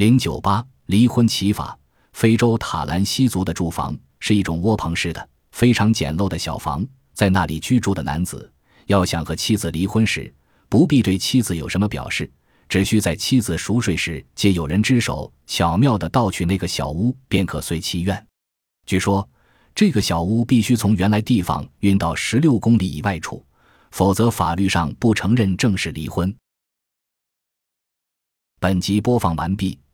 零九八离婚起法。非洲塔兰西族的住房是一种窝棚式的、非常简陋的小房，在那里居住的男子要想和妻子离婚时，不必对妻子有什么表示，只需在妻子熟睡时，借有人之手巧妙地盗取那个小屋，便可随其愿。据说，这个小屋必须从原来地方运到十六公里以外处，否则法律上不承认正式离婚。本集播放完毕，